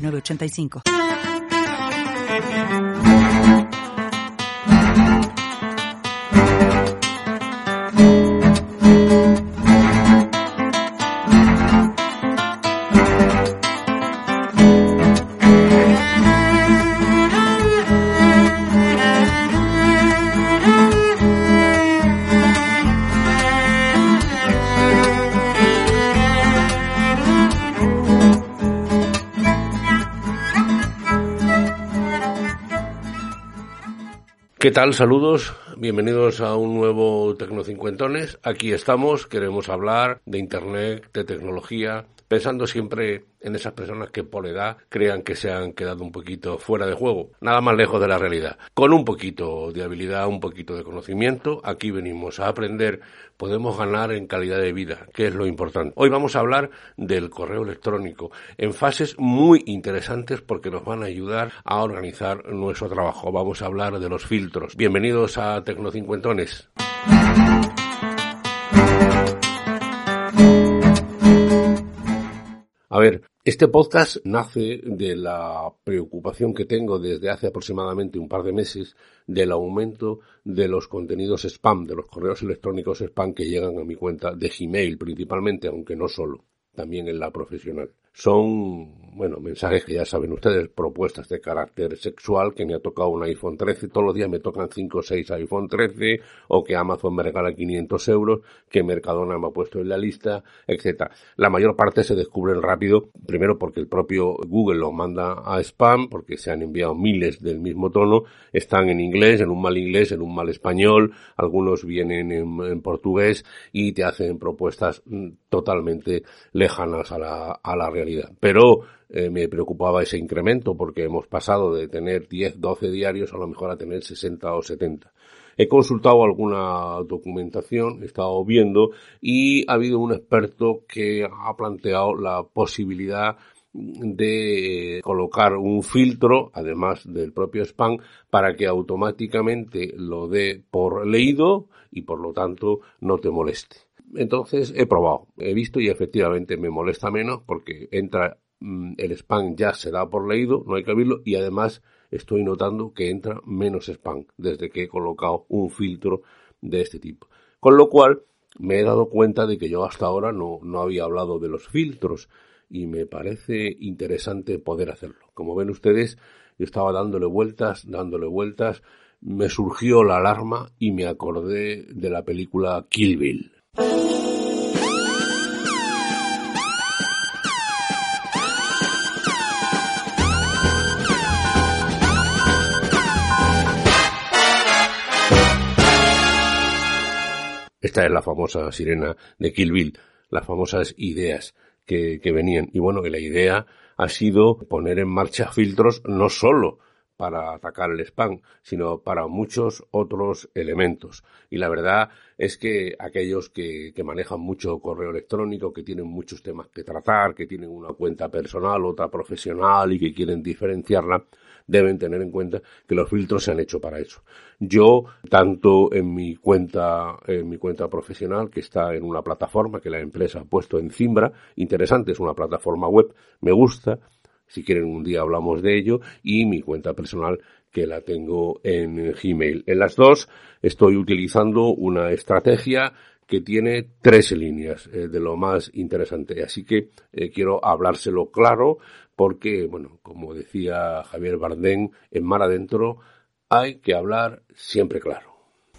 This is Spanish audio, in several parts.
906985. ¿Qué tal? Saludos, bienvenidos a un nuevo Tecnocincuentones. Aquí estamos, queremos hablar de Internet, de tecnología, pensando siempre en esas personas que por edad crean que se han quedado un poquito fuera de juego, nada más lejos de la realidad. Con un poquito de habilidad, un poquito de conocimiento, aquí venimos a aprender, podemos ganar en calidad de vida, que es lo importante. Hoy vamos a hablar del correo electrónico en fases muy interesantes porque nos van a ayudar a organizar nuestro trabajo. Vamos a hablar de los filtros. Bienvenidos a Tecnocincuentones. A ver, este podcast nace de la preocupación que tengo desde hace aproximadamente un par de meses del aumento de los contenidos spam, de los correos electrónicos spam que llegan a mi cuenta de Gmail principalmente, aunque no solo, también en la profesional. Son bueno, mensajes que ya saben ustedes, propuestas de carácter sexual, que me ha tocado un iPhone 13, todos los días me tocan 5 o 6 iPhone 13, o que Amazon me regala 500 euros, que Mercadona me ha puesto en la lista, etcétera. La mayor parte se descubren rápido, primero porque el propio Google los manda a spam, porque se han enviado miles del mismo tono, están en inglés, en un mal inglés, en un mal español, algunos vienen en, en portugués y te hacen propuestas mm, totalmente lejanas a la, a la realidad. Pero eh, me preocupaba ese incremento porque hemos pasado de tener 10, 12 diarios a lo mejor a tener 60 o 70. He consultado alguna documentación, he estado viendo y ha habido un experto que ha planteado la posibilidad de colocar un filtro, además del propio spam, para que automáticamente lo dé por leído y por lo tanto no te moleste. Entonces he probado, he visto y efectivamente me molesta menos porque entra Mm, el spam ya se da por leído, no hay que abrirlo y además estoy notando que entra menos spam desde que he colocado un filtro de este tipo. Con lo cual me he dado cuenta de que yo hasta ahora no, no había hablado de los filtros y me parece interesante poder hacerlo. Como ven ustedes, yo estaba dándole vueltas, dándole vueltas, me surgió la alarma y me acordé de la película Kill Bill. Esta es la famosa sirena de Kill Bill, las famosas ideas que, que venían. Y bueno, que la idea ha sido poner en marcha filtros no solo para atacar el spam, sino para muchos otros elementos. Y la verdad es que aquellos que, que, manejan mucho correo electrónico, que tienen muchos temas que tratar, que tienen una cuenta personal, otra profesional y que quieren diferenciarla, deben tener en cuenta que los filtros se han hecho para eso. Yo, tanto en mi cuenta, en mi cuenta profesional, que está en una plataforma que la empresa ha puesto en Cimbra, interesante, es una plataforma web, me gusta, si quieren un día hablamos de ello, y mi cuenta personal que la tengo en Gmail. En las dos estoy utilizando una estrategia que tiene tres líneas eh, de lo más interesante. Así que eh, quiero hablárselo claro porque, bueno, como decía Javier Bardén, en Mar Adentro hay que hablar siempre claro.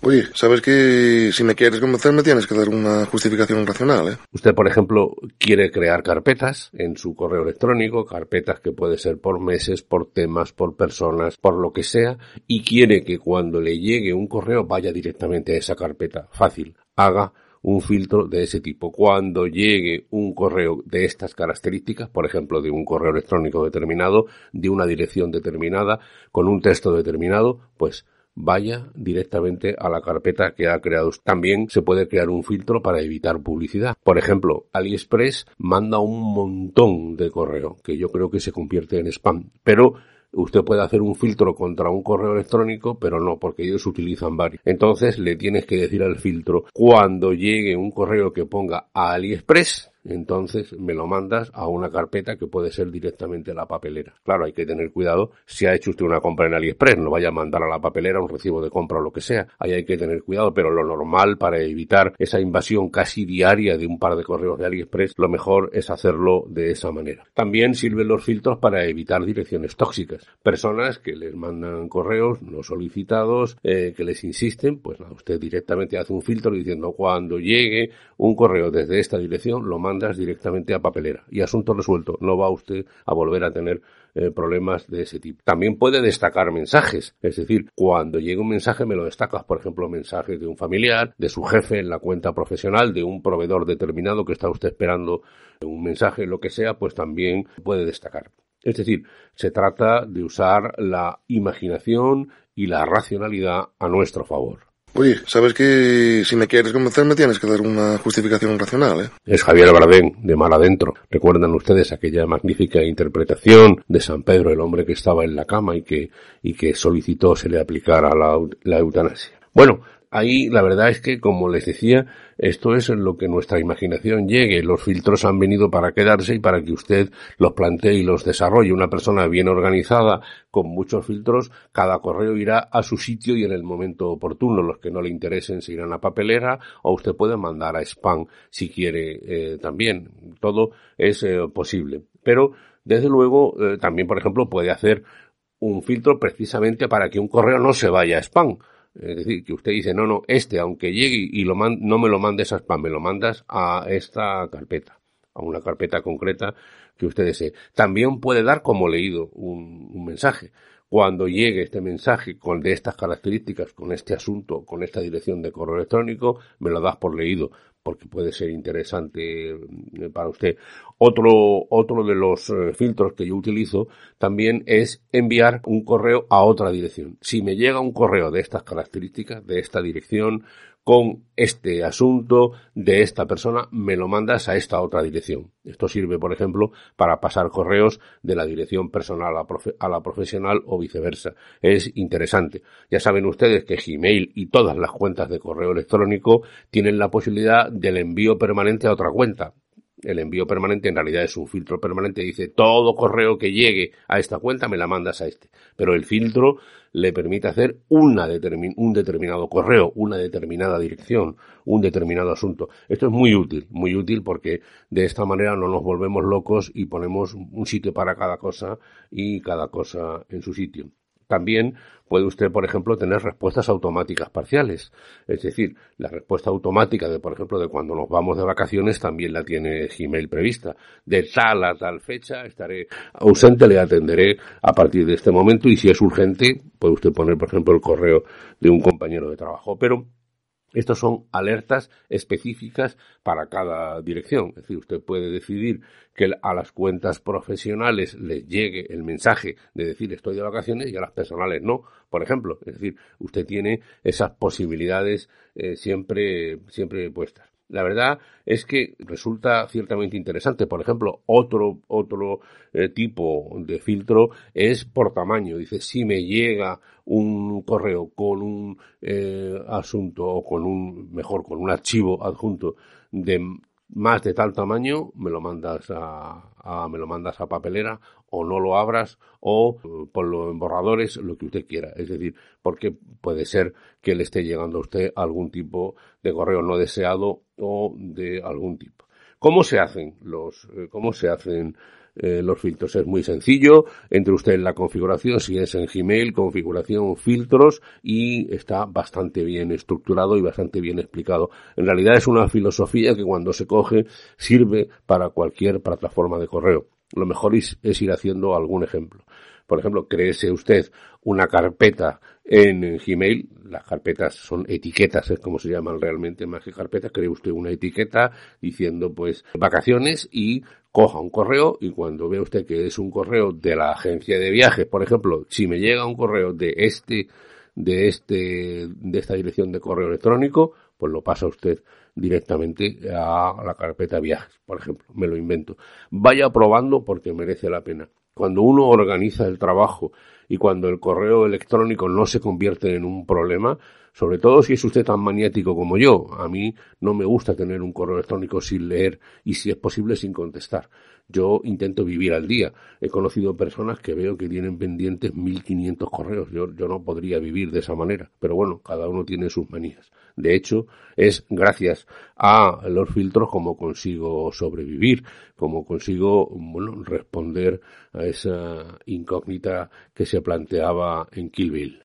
Oye, sabes que si me quieres convencer me tienes que dar una justificación racional, ¿eh? Usted, por ejemplo, quiere crear carpetas en su correo electrónico, carpetas que puede ser por meses, por temas, por personas, por lo que sea, y quiere que cuando le llegue un correo vaya directamente a esa carpeta. Fácil. Haga un filtro de ese tipo. Cuando llegue un correo de estas características, por ejemplo, de un correo electrónico determinado, de una dirección determinada, con un texto determinado, pues vaya directamente a la carpeta que ha creado. También se puede crear un filtro para evitar publicidad. Por ejemplo, AliExpress manda un montón de correo que yo creo que se convierte en spam, pero usted puede hacer un filtro contra un correo electrónico, pero no, porque ellos utilizan varios. Entonces le tienes que decir al filtro, cuando llegue un correo que ponga a AliExpress, entonces me lo mandas a una carpeta que puede ser directamente la papelera. Claro, hay que tener cuidado si ha hecho usted una compra en AliExpress, no vaya a mandar a la papelera un recibo de compra o lo que sea. Ahí hay que tener cuidado, pero lo normal para evitar esa invasión casi diaria de un par de correos de AliExpress, lo mejor es hacerlo de esa manera. También sirven los filtros para evitar direcciones tóxicas. Personas que les mandan correos no solicitados, eh, que les insisten, pues nada, usted directamente hace un filtro diciendo cuando llegue un correo desde esta dirección, lo manda directamente a papelera y asunto resuelto. No va usted a volver a tener eh, problemas de ese tipo. También puede destacar mensajes, es decir, cuando llega un mensaje me lo destacas, por ejemplo, mensajes de un familiar, de su jefe en la cuenta profesional, de un proveedor determinado que está usted esperando un mensaje, lo que sea, pues también puede destacar. Es decir, se trata de usar la imaginación y la racionalidad a nuestro favor. Oye, sabes que si me quieres convencer me tienes que dar una justificación racional, ¿eh? Es Javier Bardén, de Mal Adentro. ¿Recuerdan ustedes aquella magnífica interpretación de San Pedro, el hombre que estaba en la cama y que, y que solicitó se le aplicara la, la eutanasia? Bueno, ahí la verdad es que, como les decía, esto es en lo que nuestra imaginación llegue. Los filtros han venido para quedarse y para que usted los plantee y los desarrolle. Una persona bien organizada, con muchos filtros, cada correo irá a su sitio y en el momento oportuno. Los que no le interesen se irán a papelera o usted puede mandar a spam si quiere eh, también. Todo es eh, posible. Pero, desde luego, eh, también, por ejemplo, puede hacer un filtro precisamente para que un correo no se vaya a spam es decir, que usted dice, no, no, este, aunque llegue y lo no me lo mandes a spam, me lo mandas a esta carpeta, a una carpeta concreta que usted desee. También puede dar como leído un, un mensaje. Cuando llegue este mensaje con de estas características, con este asunto, con esta dirección de correo electrónico, me lo das por leído porque puede ser interesante eh, para usted. Otro, otro de los eh, filtros que yo utilizo también es enviar un correo a otra dirección. Si me llega un correo de estas características, de esta dirección, con este asunto de esta persona, me lo mandas a esta otra dirección. Esto sirve, por ejemplo, para pasar correos de la dirección personal a, la profesional o viceversa. Es interesante. Ya saben ustedes que Gmail y todas las cuentas de correo electrónico tienen la posibilidad del envío permanente a otra cuenta el envío permanente en realidad es un filtro permanente, dice todo correo que llegue a esta cuenta me la mandas a este. Pero el filtro le permite hacer una un determinado correo, una determinada dirección, un determinado asunto. Esto es muy útil, muy útil porque de esta manera no nos volvemos locos y ponemos un sitio para cada cosa y cada cosa en su sitio. También puede usted, por ejemplo, tener respuestas automáticas parciales. Es decir, la respuesta automática de, por ejemplo, de cuando nos vamos de vacaciones también la tiene Gmail prevista. De tal a tal fecha estaré ausente, le atenderé a partir de este momento y si es urgente, puede usted poner, por ejemplo, el correo de un compañero de trabajo. Pero estos son alertas específicas para cada dirección. Es decir, usted puede decidir que a las cuentas profesionales les llegue el mensaje de decir estoy de vacaciones y a las personales no, por ejemplo. Es decir, usted tiene esas posibilidades eh, siempre, siempre puestas. La verdad es que resulta ciertamente interesante. Por ejemplo, otro, otro eh, tipo de filtro es por tamaño. Dice, si me llega un correo con un eh, asunto o con un, mejor, con un archivo adjunto de más de tal tamaño, me lo mandas a, me lo mandas a papelera o no lo abras o eh, ponlo en borradores, lo que usted quiera. Es decir, porque puede ser que le esté llegando a usted algún tipo de correo no deseado o de algún tipo. ¿Cómo se hacen los, eh, cómo se hacen eh, los filtros. Es muy sencillo. Entre usted en la configuración, si es en Gmail, configuración, filtros, y está bastante bien estructurado y bastante bien explicado. En realidad es una filosofía que cuando se coge sirve para cualquier plataforma de correo. lo mejor es, ir haciendo algún ejemplo. Por ejemplo, créese usted una carpeta en Gmail, las carpetas son etiquetas, es como se llaman realmente más que carpetas, cree usted una etiqueta diciendo pues vacaciones y coja un correo y cuando ve usted que es un correo de la agencia de viajes, por ejemplo, si me llega un correo de este de este de esta dirección de correo electrónico, pues lo pasa usted directamente a la carpeta viajes, por ejemplo, me lo invento. Vaya probando porque merece la pena. Cuando uno organiza el trabajo y cuando el correo electrónico no se convierte en un problema, sobre todo si es usted tan maniático como yo. A mí no me gusta tener un correo electrónico sin leer y si es posible sin contestar. Yo intento vivir al día. He conocido personas que veo que tienen pendientes 1500 correos. Yo, yo no podría vivir de esa manera. Pero bueno, cada uno tiene sus manías. De hecho, es gracias a los filtros como consigo sobrevivir, como consigo, bueno, responder a esa incógnita que se planteaba en Kill Bill.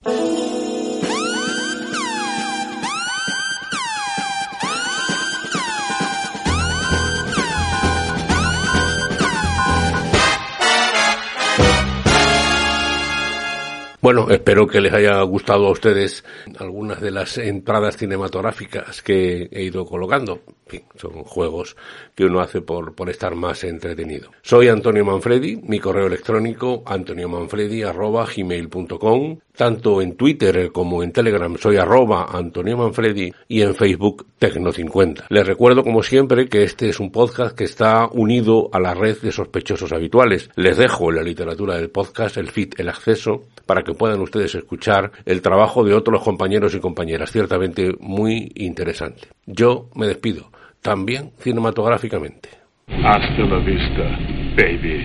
Bueno, espero que les haya gustado a ustedes algunas de las entradas cinematográficas que he ido colocando. En fin, son juegos que uno hace por, por estar más entretenido. Soy Antonio Manfredi, mi correo electrónico antoniomanfredi.gmail.com tanto en Twitter como en Telegram soy arroba Antonio Manfredi y en Facebook Tecno50. Les recuerdo como siempre que este es un podcast que está unido a la red de sospechosos habituales. Les dejo en la literatura del podcast el feed, el acceso para que puedan ustedes escuchar el trabajo de otros compañeros y compañeras, ciertamente muy interesante. Yo me despido, también cinematográficamente. Hasta la vista, baby.